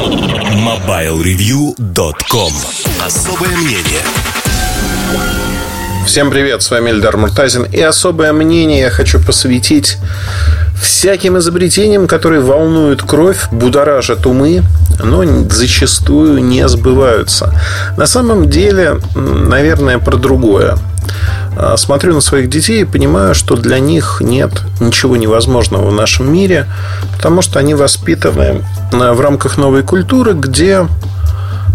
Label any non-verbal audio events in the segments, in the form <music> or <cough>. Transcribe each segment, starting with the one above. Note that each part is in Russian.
MobileReview.com Особое мнение Всем привет, с вами Эльдар Муртазин И особое мнение я хочу посвятить всяким изобретениям, которые волнуют кровь, будоражат умы, но зачастую не сбываются. На самом деле, наверное, про другое. А, смотрю на своих детей и понимаю, что для них нет ничего невозможного в нашем мире, потому что они воспитаны а, в рамках новой культуры, где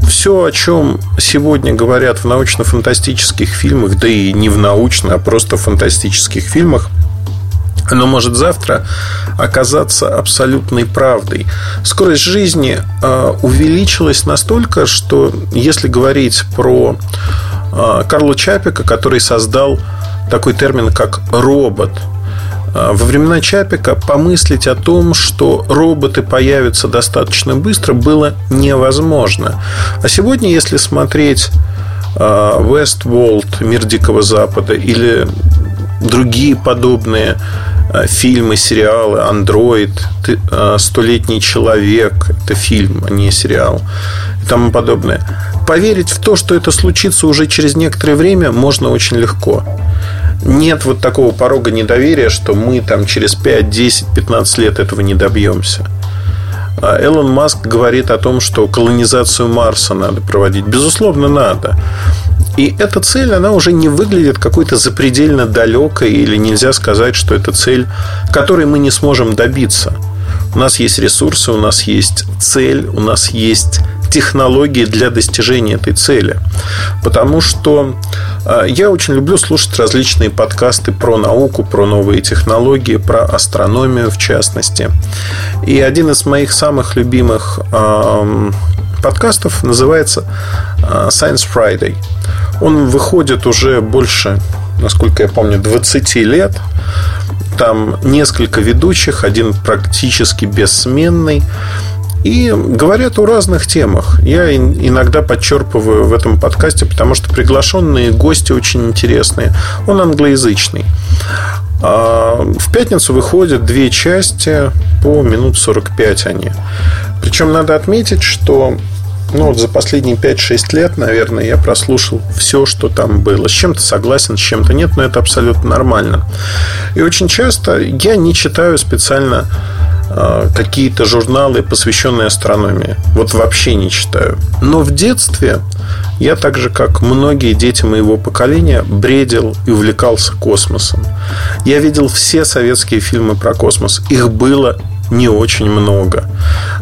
все, о чем сегодня говорят в научно-фантастических фильмах, да и не в научно, а просто в фантастических фильмах, оно может завтра оказаться абсолютной правдой. Скорость жизни э, увеличилась настолько, что если говорить про Карла Чапика, который создал такой термин, как робот – а, во времена Чапика помыслить о том, что роботы появятся достаточно быстро, было невозможно. А сегодня, если смотреть а, Westworld, Мир Дикого Запада или другие подобные а, фильмы, сериалы, Андроид, Столетний человек, это фильм, а не сериал и тому подобное. Поверить в то, что это случится уже через некоторое время, можно очень легко нет вот такого порога недоверия, что мы там через 5, 10, 15 лет этого не добьемся. А Элон Маск говорит о том, что колонизацию Марса надо проводить. Безусловно, надо. И эта цель, она уже не выглядит какой-то запредельно далекой, или нельзя сказать, что это цель, которой мы не сможем добиться. У нас есть ресурсы, у нас есть цель, у нас есть технологии для достижения этой цели. Потому что а, я очень люблю слушать различные подкасты про науку, про новые технологии, про астрономию в частности. И один из моих самых любимых подкастов называется а, Science Friday. Он выходит уже больше, насколько я помню, 20 лет. Там несколько ведущих, один практически бессменный. И говорят о разных темах. Я иногда подчерпываю в этом подкасте, потому что приглашенные гости очень интересные. Он англоязычный. А в пятницу выходят две части по минут 45 они. Причем надо отметить, что ну, вот за последние 5-6 лет, наверное, я прослушал все, что там было. С чем-то согласен, с чем-то нет, но это абсолютно нормально. И очень часто я не читаю специально а, какие-то журналы, посвященные астрономии. Вот вообще не читаю. Но в детстве я так же, как многие дети моего поколения, бредил и увлекался космосом. Я видел все советские фильмы про космос. Их было не очень много.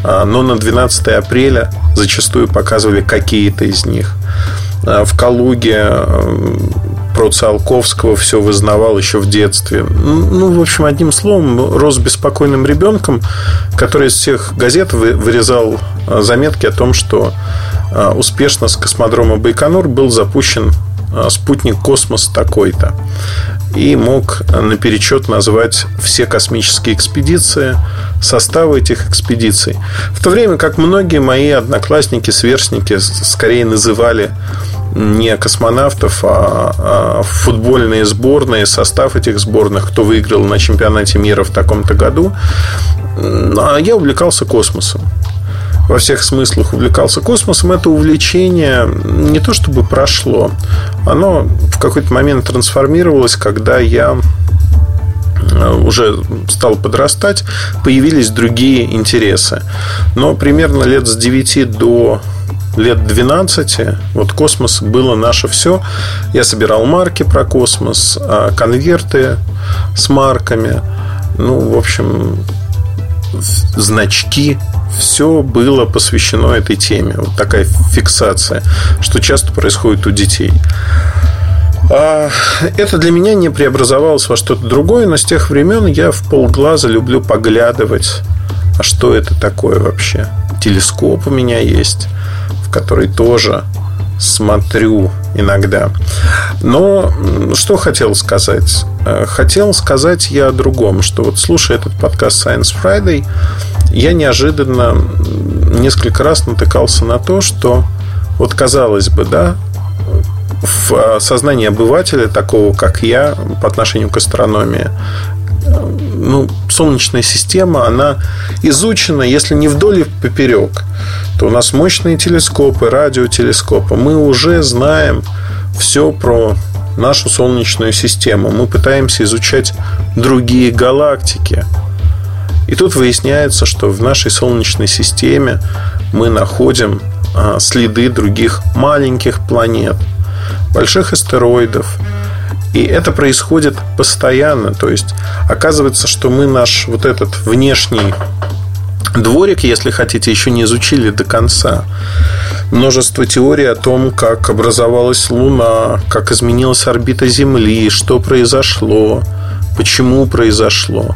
А, но на 12 апреля зачастую показывали какие-то из них. А, в Калуге про Циолковского все вызнавал еще в детстве. Ну, в общем, одним словом, рос беспокойным ребенком, который из всех газет вырезал а, заметки о том, что а, успешно с космодрома Байконур был запущен а, спутник «Космос» такой-то. И мог наперечет назвать все космические экспедиции, составы этих экспедиций. В то время как многие мои одноклассники, сверстники скорее называли не космонавтов, а, а футбольные сборные, состав этих сборных, кто выиграл на чемпионате мира в таком-то году. А я увлекался космосом во всех смыслах увлекался космосом, это увлечение не то чтобы прошло, оно в какой-то момент трансформировалось, когда я э, уже стал подрастать, появились другие интересы. Но примерно лет с 9 до лет 12 вот космос было наше все. Я собирал марки про космос, а конверты с марками. Ну, в общем, значки. Все было посвящено этой теме. Вот такая фиксация, что часто происходит у детей. А, это для меня не преобразовалось во что-то другое, но с тех времен я в полглаза люблю поглядывать, а что это такое вообще. Телескоп у меня есть, в который тоже смотрю иногда. Но что хотел сказать? Э, хотел сказать я о другом, что вот слушая этот подкаст Science Friday, я неожиданно несколько раз натыкался на то, что вот казалось бы, да, в сознании обывателя, такого как я, по отношению к астрономии, ну, Солнечная система, она изучена, если не вдоль и поперек, то у нас мощные телескопы, радиотелескопы. Мы уже знаем все про нашу Солнечную систему. Мы пытаемся изучать другие галактики. И тут выясняется, что в нашей Солнечной системе мы находим а, следы других маленьких планет, больших астероидов. И это происходит постоянно. То есть оказывается, что мы наш вот этот внешний дворик, если хотите, еще не изучили до конца. Множество теорий о том, как образовалась Луна, как изменилась орбита Земли, что произошло, почему произошло.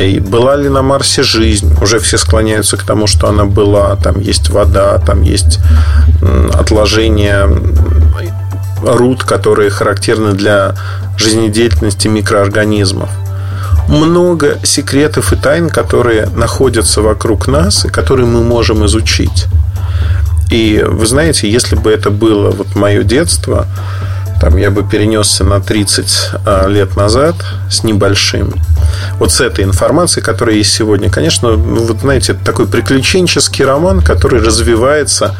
И была ли на Марсе жизнь? Уже все склоняются к тому, что она была. Там есть вода, там есть отложения руд, которые характерны для жизнедеятельности микроорганизмов много секретов и тайн, которые находятся вокруг нас и которые мы можем изучить. И вы знаете, если бы это было вот мое детство, там я бы перенесся на 30 а, лет назад с небольшим. Вот с этой информацией, которая есть сегодня, конечно, ну, вот знаете, такой приключенческий роман, который развивается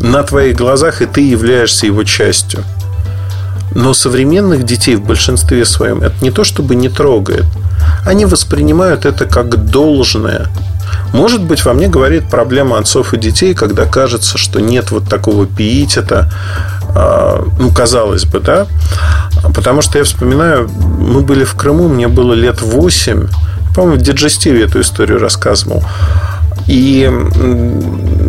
на твоих глазах, и ты являешься его частью. Но современных детей в большинстве своем это не то, чтобы не трогает – они воспринимают это как должное. Может быть, во мне говорит проблема отцов и детей, когда кажется, что нет вот такого пиитета, ну, казалось бы, да, потому что я вспоминаю, мы были в Крыму, мне было лет 8, по-моему, в Диджестиве эту историю рассказывал. И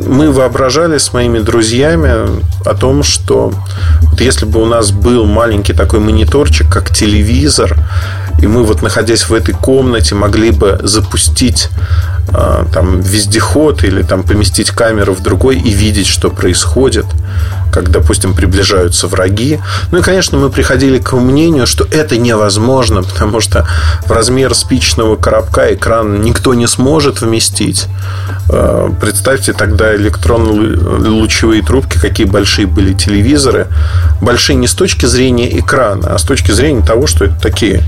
мы воображали с моими друзьями о том, что вот если бы у нас был маленький такой мониторчик, как телевизор, и мы вот находясь в этой комнате могли бы запустить а, там вездеход или там поместить камеру в другой и видеть, что происходит, как, допустим, приближаются враги. Ну и, конечно, мы приходили к мнению, что это невозможно, потому что в размер спичного коробка экран никто не сможет вместить. А, представьте тогда электронно-лучевые трубки, какие большие были телевизоры. Большие не с точки зрения экрана, а с точки зрения того, что это такие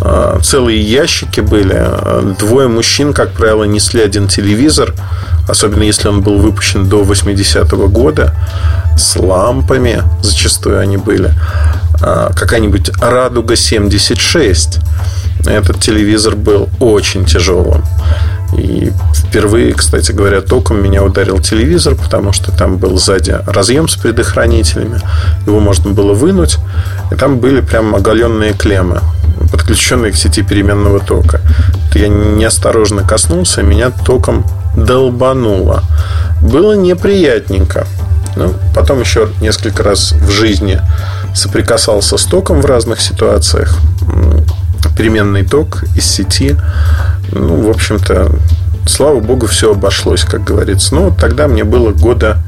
а, целые ящики были. Двое мужчин, как правило, несли один телевизор, особенно если он был выпущен до 80-го года, с лампами, зачастую они были. А, какая-нибудь «Радуга 76». Этот телевизор был очень тяжелым. И впервые, кстати говоря, током меня ударил телевизор, потому что там был сзади разъем с предохранителями. Его можно было вынуть, и там были прям оголенные клеммы подключенные к сети переменного тока. Я неосторожно коснулся, меня током долбануло. Было неприятненько. Ну, потом еще несколько раз в жизни соприкасался с током в разных ситуациях. Переменный ток из сети. Ну, в общем-то, слава богу, все обошлось, как говорится. Ну, тогда мне было года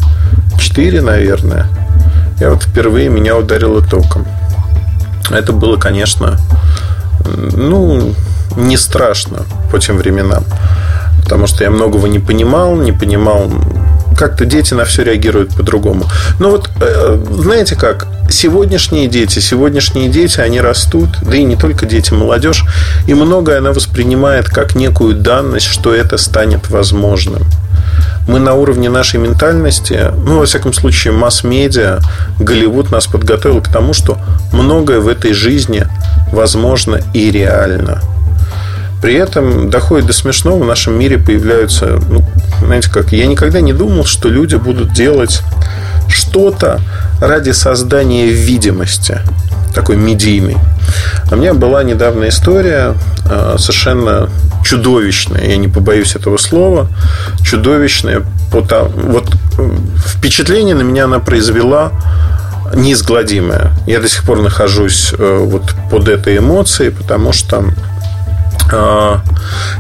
4, наверное. Я вот впервые меня ударило током. Это было, конечно, ну, не страшно по тем временам. Потому что я многого не понимал, не понимал, как-то дети на все реагируют по-другому. Но вот, э, знаете как, сегодняшние дети, сегодняшние дети, они растут, да и не только дети, молодежь, и многое она воспринимает как некую данность, что это станет возможным. Мы на уровне нашей ментальности, ну, во всяком случае, масс-медиа, Голливуд нас подготовил к тому, что многое в этой жизни возможно и реально. При этом доходит до смешного, в нашем мире появляются, ну, знаете как, я никогда не думал, что люди будут делать что-то ради создания видимости такой медийный. А у меня была недавно история а, совершенно чудовищная, я не побоюсь этого слова, чудовищная. Вот впечатление на меня она произвела неизгладимое. Я до сих пор нахожусь э, вот под этой эмоцией, потому что э,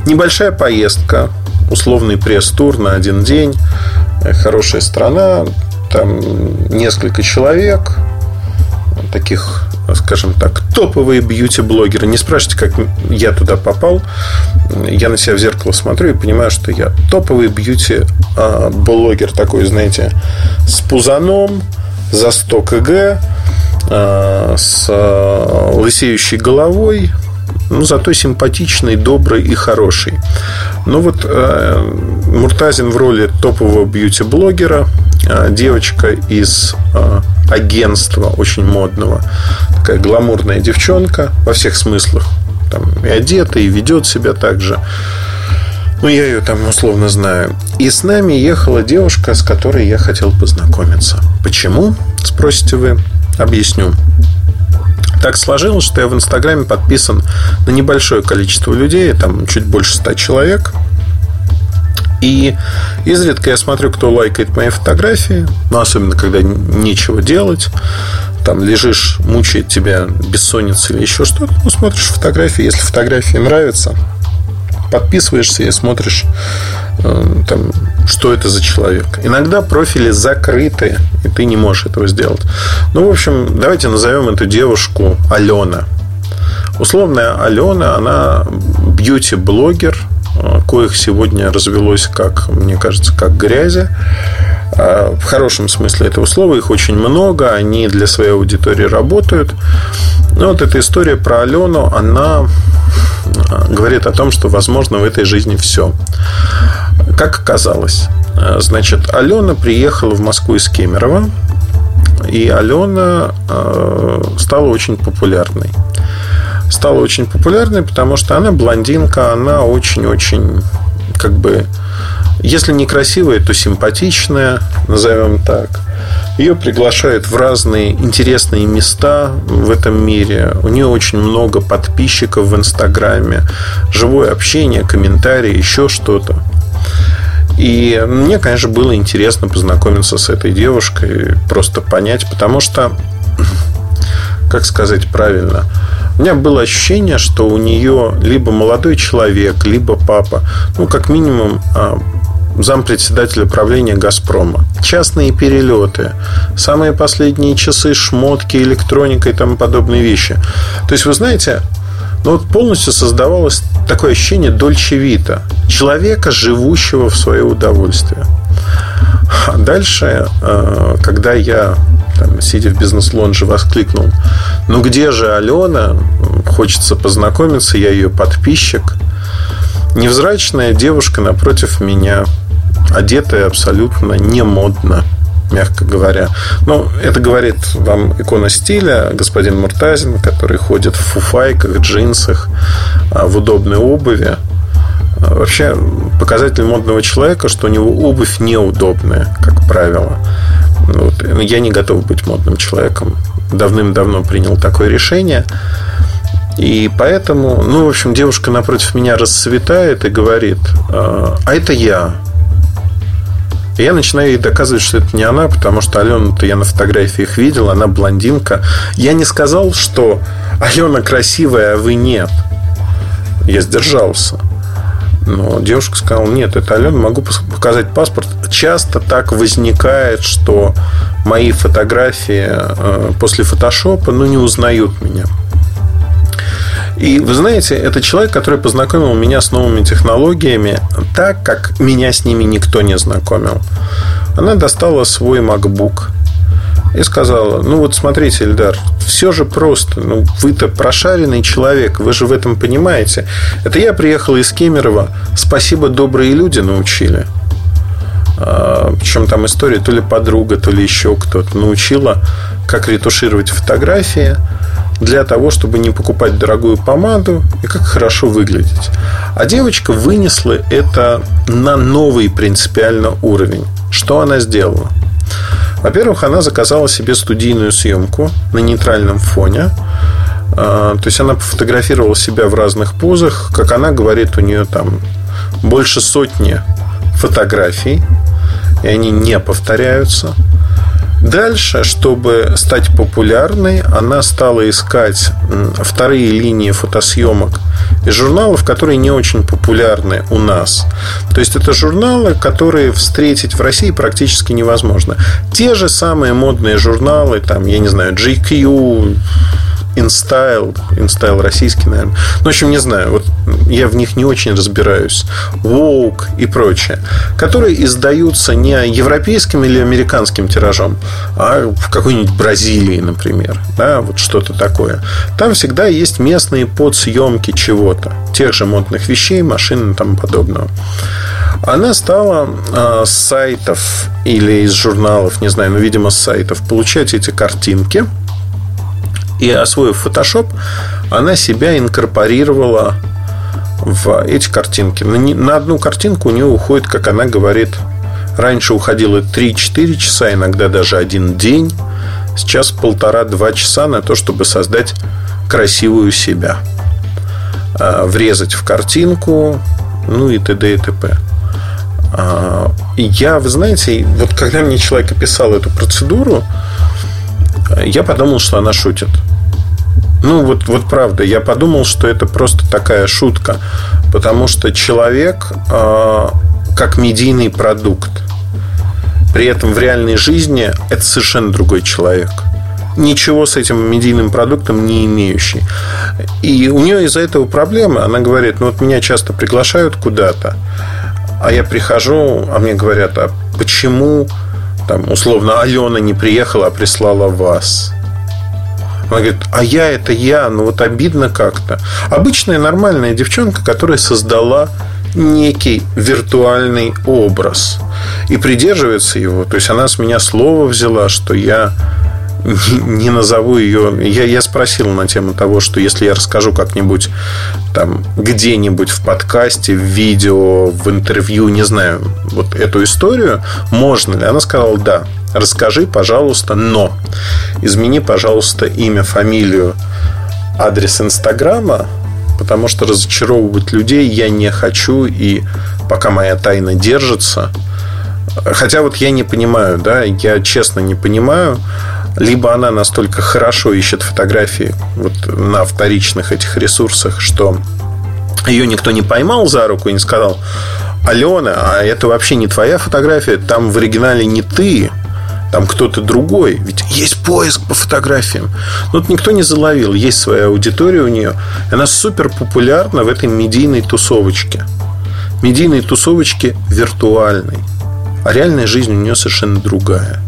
небольшая поездка, условный пресс-тур на один день, э, хорошая страна, там несколько человек, таких скажем так, топовые бьюти-блогеры. Не спрашивайте, как я туда попал. Я на себя в зеркало смотрю и понимаю, что я топовый бьюти-блогер такой, знаете, с пузаном, за 100 кг, а, с а, лысеющей головой, но зато симпатичный, добрый и хороший. Ну вот э, Муртазин в роли топового бьюти-блогера, э, девочка из э, агентства очень модного, такая гламурная девчонка во всех смыслах, там и одета, и ведет себя так же. Ну, я ее там условно знаю. И с нами ехала девушка, с которой я хотел познакомиться. Почему? Спросите вы. Объясню. Так сложилось, что я в Инстаграме подписан на небольшое количество людей, там чуть больше ста человек. И изредка я смотрю, кто лайкает мои фотографии, ну, особенно когда нечего делать. Там лежишь, мучает тебя бессонница или еще что-то, ну, смотришь фотографии. Если фотографии нравятся, подписываешься и смотришь, там, что это за человек. Иногда профили закрыты, и ты не можешь этого сделать. Ну, в общем, давайте назовем эту девушку Алена. Условная Алена, она бьюти-блогер, э, коих сегодня развелось, как мне кажется, как грязи. А, в хорошем смысле этого слова. Их очень много, они для своей аудитории работают. Но вот эта история про Алену, она а, говорит о том, что возможно в этой жизни все. Как оказалось, а, значит, Алена приехала в Москву из Кемерово, и Алена стала очень популярной. Стала очень популярной, потому что она блондинка, она очень-очень как бы если не красивая, то симпатичная, назовем так. Ее приглашают в разные интересные места в этом мире. У нее очень много подписчиков в Инстаграме, живое общение, комментарии, еще что-то. И мне, конечно, было интересно познакомиться с этой девушкой, просто понять, потому что, <clears throat> как сказать правильно, у меня было ощущение, что у нее либо молодой человек, либо папа, ну, как минимум, а, зампредседателя правления «Газпрома». Частные перелеты, самые последние часы, шмотки, электроника и тому подобные вещи. То есть, вы знаете, ну вот полностью создавалось такое ощущение Дольче Вита. Человека, живущего в свое удовольствие. А дальше, э, когда я, там, сидя в бизнес-лонже, воскликнул, ну где же Алена? Хочется познакомиться, я ее подписчик. Невзрачная девушка напротив меня одетая абсолютно не модно мягко говоря. Но это говорит вам икона стиля, господин Муртазин, который ходит в фуфайках, джинсах, а, в удобной обуви. А, вообще, показатель модного человека, что у него обувь неудобная, как правило. Вот. Я не готов быть модным человеком. Давным-давно принял такое решение. И поэтому, ну, в общем, девушка напротив меня расцветает и говорит, а, а это я. И я начинаю ей доказывать, что это не она, потому что Алену-то я на фотографиях видел, она блондинка. Я не сказал, что Алена красивая, а вы нет. Я сдержался. Но девушка сказала, нет, это Алена, могу показать паспорт. Часто так возникает, что мои фотографии э, после фотошопа ну, не узнают меня. И вы знаете, это человек, который познакомил меня с новыми технологиями так, как меня с ними никто не знакомил. Она достала свой MacBook и сказала, ну вот смотрите, Эльдар, все же просто, ну вы-то прошаренный человек, вы же в этом понимаете. Это я приехал из Кемерово, спасибо, добрые люди научили. А, Причем там история то ли подруга, то ли еще кто-то научила, как ретушировать фотографии для того, чтобы не покупать дорогую помаду и как хорошо выглядеть. А девочка вынесла это на новый принципиально уровень. Что она сделала? Во-первых, она заказала себе студийную съемку на нейтральном фоне. А, то есть она пофотографировала себя в разных позах. Как она говорит, у нее там больше сотни фотографий, и они не повторяются. Дальше, чтобы стать популярной, она стала искать вторые линии фотосъемок из журналов, которые не очень популярны у нас. То есть это журналы, которые встретить в России практически невозможно. Те же самые модные журналы, там, я не знаю, GQ, InStyle, InStyle российский, наверное. Ну, в общем, не знаю, вот я в них не очень разбираюсь. Vogue и прочее, которые издаются не европейским или американским тиражом, а в какой-нибудь Бразилии, например. Да, вот что-то такое. Там всегда есть местные подсъемки чего-то. Тех же модных вещей, машин и тому подобного. Она стала э, с сайтов или из журналов, не знаю, но, видимо, с сайтов, получать эти картинки. И освоив Photoshop, она себя инкорпорировала в эти картинки. На, одну картинку у нее уходит, как она говорит, раньше уходило 3-4 часа, иногда даже один день. Сейчас полтора-два часа на то, чтобы создать красивую себя. Врезать в картинку, ну и т.д. и т.п. Я, вы знаете, вот когда мне человек описал эту процедуру, я подумал, что она шутит. Ну, вот, вот правда, я подумал, что это просто такая шутка. Потому что человек э, как медийный продукт. При этом в реальной жизни это совершенно другой человек. Ничего с этим медийным продуктом не имеющий. И у нее из-за этого проблемы. Она говорит, ну вот меня часто приглашают куда-то, а я прихожу, а мне говорят, а почему там, условно, Алена не приехала, а прислала вас? Она говорит, а я это я, ну вот обидно как-то. Обычная нормальная девчонка, которая создала некий виртуальный образ и придерживается его. То есть она с меня слово взяла, что я <laughs> не назову ее. Я, я спросил на тему того, что если я расскажу как-нибудь там где-нибудь в подкасте, в видео, в интервью, не знаю, вот эту историю, можно ли? Она сказала, да. Расскажи, пожалуйста, но измени, пожалуйста, имя, фамилию, адрес Инстаграма, потому что разочаровывать людей я не хочу, и пока моя тайна держится, Хотя вот я не понимаю, да, я честно не понимаю, либо она настолько хорошо ищет фотографии вот на вторичных этих ресурсах, что ее никто не поймал за руку и не сказал, Алена, а это вообще не твоя фотография, там в оригинале не ты, там кто-то другой. Ведь есть поиск по фотографиям. Но вот никто не заловил. Есть своя аудитория у нее. Она супер популярна в этой медийной тусовочке. Медийной тусовочке виртуальной. А реальная жизнь у нее совершенно другая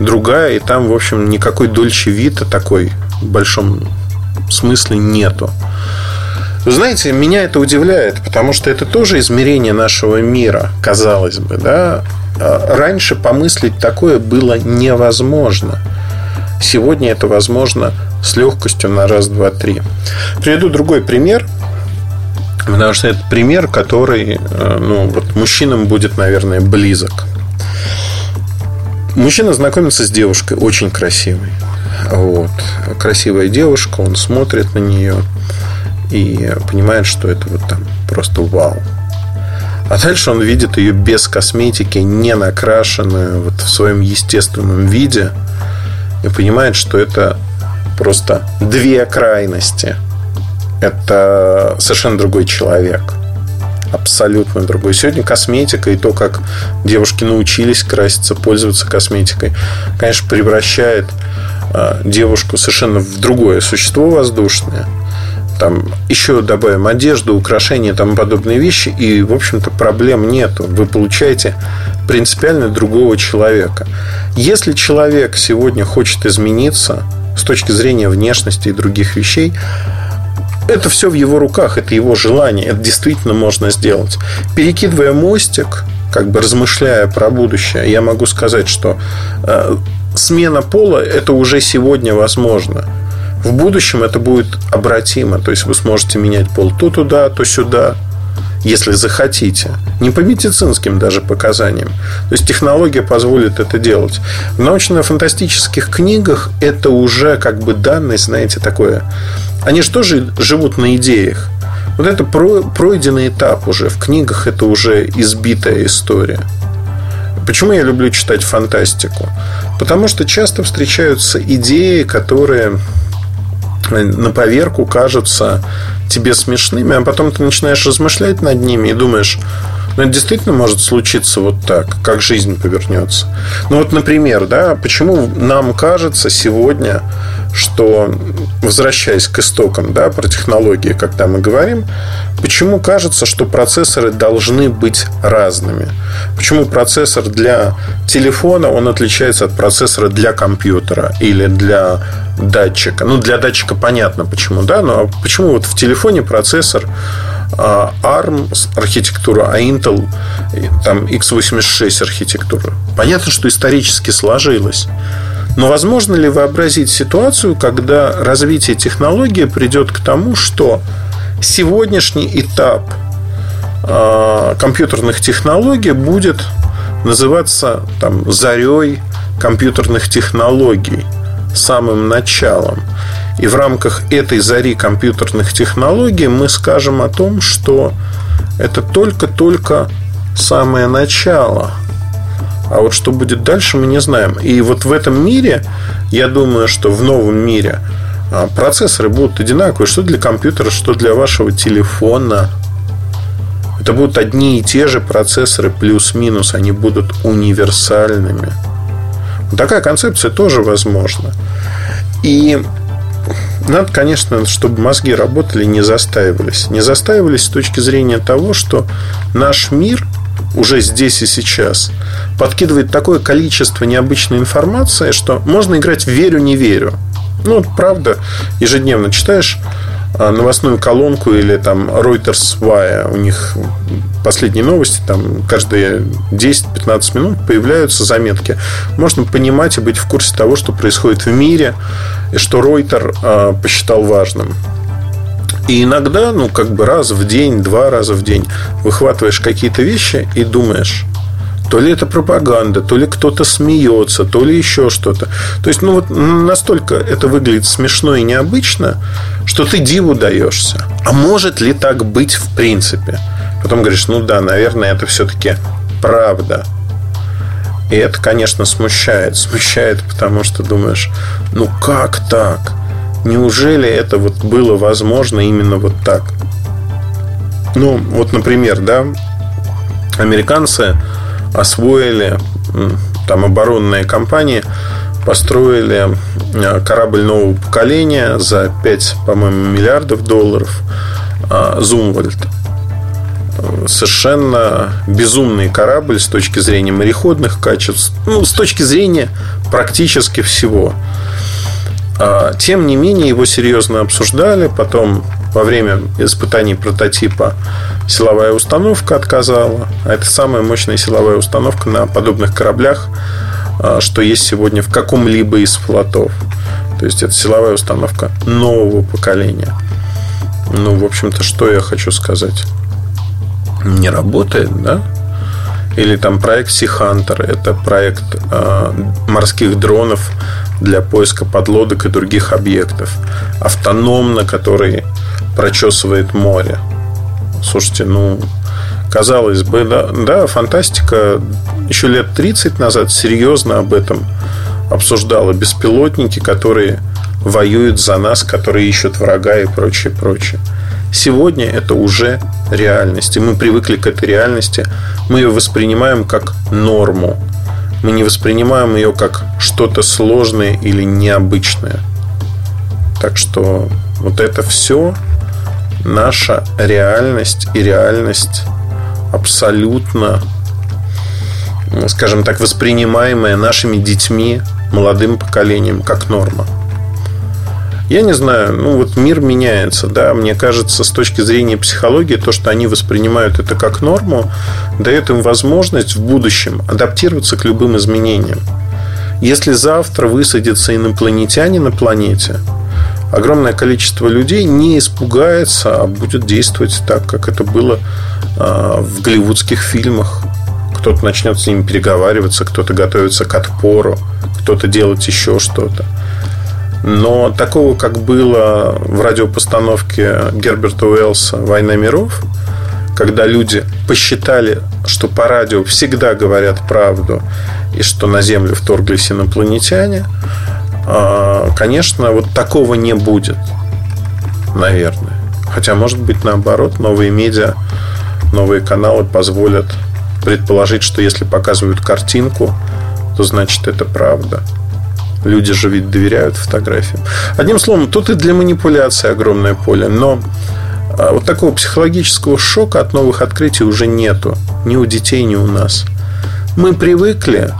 другая, и там, в общем, никакой дольче вида такой в большом смысле нету. Знаете, меня это удивляет, потому что это тоже измерение нашего мира, казалось бы, да. А раньше помыслить такое было невозможно. Сегодня это возможно с легкостью на раз, два, три. Приведу другой пример, потому что это пример, который э, ну, вот мужчинам будет, наверное, близок. Мужчина знакомится с девушкой, очень красивой. Вот. Красивая девушка, он смотрит на нее и понимает, что это вот там просто вау. А дальше он видит ее без косметики, не накрашенную, вот в своем естественном виде. И понимает, что это просто две крайности. Это совершенно другой человек – абсолютно другой. Сегодня косметика и то, как девушки научились краситься, пользоваться косметикой, конечно, превращает а, девушку совершенно в другое существо воздушное. Там еще добавим одежду, украшения тому подобные вещи, и, в общем-то, проблем нету. Вы получаете принципиально другого человека. Если человек сегодня хочет измениться с точки зрения внешности и других вещей, это все в его руках, это его желание, это действительно можно сделать. Перекидывая мостик, как бы размышляя про будущее, я могу сказать, что э, смена пола это уже сегодня возможно. В будущем это будет обратимо, то есть вы сможете менять пол то туда, то сюда, если захотите. Не по медицинским даже показаниям. То есть технология позволит это делать. В научно-фантастических книгах это уже как бы данность, знаете, такое. Они же тоже живут на идеях. Вот это пройденный этап уже. В книгах это уже избитая история. Почему я люблю читать фантастику? Потому что часто встречаются идеи, которые на поверку кажутся тебе смешными, а потом ты начинаешь размышлять над ними и думаешь, Но это действительно может случиться вот так, как жизнь повернется. Ну вот, например, да, почему нам кажется сегодня, что, возвращаясь к истокам, да, про технологии, когда мы говорим, почему кажется, что процессоры должны быть разными? Почему процессор для телефона, он отличается от процессора для компьютера или для датчика? Ну, для датчика понятно почему, да, но почему вот в телефоне процессор ARM архитектура, а Intel там x86 архитектура. Понятно, что исторически сложилось. Но возможно ли вообразить ситуацию, когда развитие технологии придет к тому, что сегодняшний этап э, компьютерных технологий будет называться там, зарей компьютерных технологий, самым началом. И в рамках этой зари компьютерных технологий мы скажем о том, что это только-только самое начало – а вот что будет дальше, мы не знаем. И вот в этом мире, я думаю, что в новом мире а, процессоры будут одинаковые, что для компьютера, что для вашего телефона. Это будут одни и те же процессоры плюс-минус, они будут универсальными. такая концепция тоже возможна. И надо, конечно, чтобы мозги работали, не застаивались. Не застаивались с точки зрения того, что наш мир уже здесь и сейчас подкидывает такое количество необычной информации, что можно играть верю, не верю. Ну, правда, ежедневно читаешь новостную колонку или там Reuters Wire, у них последние новости, там каждые 10-15 минут появляются заметки. Можно понимать и быть в курсе того, что происходит в мире, и что Reuters а, посчитал важным. И иногда, ну, как бы раз в день, два раза в день выхватываешь какие-то вещи и думаешь, то ли это пропаганда, то ли кто-то смеется, то ли еще что-то. То есть, ну вот настолько это выглядит смешно и необычно, что ты диву даешься. А может ли так быть в принципе? Потом говоришь, ну да, наверное, это все-таки правда. И это, конечно, смущает. Смущает, потому что думаешь, ну как так? Неужели это вот было возможно именно вот так? Ну, вот, например, да, американцы освоили, там оборонные компании построили э, корабль нового поколения за 5, по-моему, миллиардов долларов э, Зумвальд. Совершенно безумный корабль с точки зрения мореходных качеств, ну, с точки зрения практически всего. А, тем не менее, его серьезно обсуждали. Потом, во время испытаний прототипа, силовая установка отказала. А это самая мощная силовая установка на подобных кораблях, а, что есть сегодня в каком-либо из флотов. То есть, это силовая установка нового поколения. Ну, в общем-то, что я хочу сказать? Не работает, да? Или там проект Sea Hunter. Это проект э, морских дронов для поиска подлодок и других объектов. Автономно, который прочесывает море. Слушайте, ну, казалось бы, да, да, фантастика еще лет 30 назад серьезно об этом обсуждала. Беспилотники, которые воюют за нас, которые ищут врага и прочее, прочее. Сегодня это уже реальность, и мы привыкли к этой реальности. Мы ее воспринимаем как норму мы не воспринимаем ее как что-то сложное или необычное. Так что вот это все наша реальность и реальность абсолютно, скажем так, воспринимаемая нашими детьми, молодым поколением как норма. Я не знаю, ну вот мир меняется, да, мне кажется, с точки зрения психологии, то, что они воспринимают это как норму, дает им возможность в будущем адаптироваться к любым изменениям. Если завтра высадится инопланетяне на планете, огромное количество людей не испугается, а будет действовать так, как это было а, в голливудских фильмах. Кто-то начнет с ними переговариваться, кто-то готовится к отпору, кто-то делать еще что-то. Но такого, как было в радиопостановке Герберта Уэллса «Война миров», когда люди посчитали, что по радио всегда говорят правду и что на Землю вторглись инопланетяне, а, конечно, вот такого не будет, наверное. Хотя, может быть, наоборот, новые медиа новые каналы позволят предположить, что если показывают картинку, то значит это правда. Люди же ведь доверяют фотографиям. Одним словом, тут и для манипуляции огромное поле. Но а, вот такого психологического шока от новых открытий уже нету. Ни у детей, ни у нас. Мы привыкли,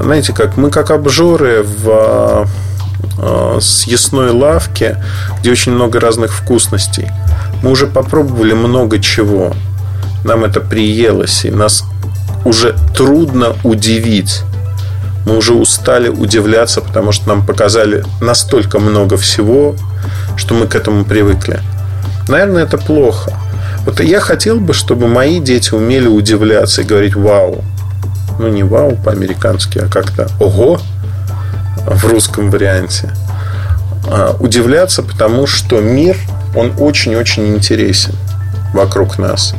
знаете как, мы как обжоры в а, а, съестной лавке, где очень много разных вкусностей. Мы уже попробовали много чего. Нам это приелось, и нас уже трудно удивить. Мы уже устали удивляться, потому что нам показали настолько много всего, что мы к этому привыкли. Наверное, это плохо. Вот я хотел бы, чтобы мои дети умели удивляться и говорить «Вау». Ну, не «Вау» по-американски, а как-то «Ого» в русском варианте. А, удивляться, потому что мир, он очень-очень интересен вокруг нас.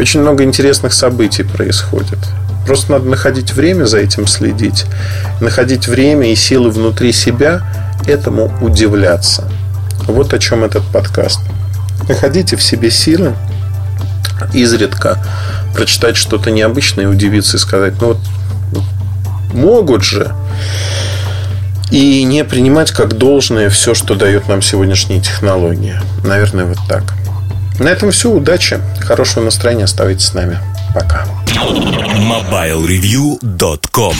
Очень много интересных событий происходит. Просто надо находить время за этим следить. Находить время и силы внутри себя этому удивляться. Вот о чем этот подкаст. Находите в себе силы изредка прочитать что-то необычное, удивиться и сказать, ну вот могут же. И не принимать как должное все, что дает нам сегодняшние технологии. Наверное, вот так. На этом все. Удачи. Хорошего настроения. Оставайтесь с нами. Пока. MobileReview.com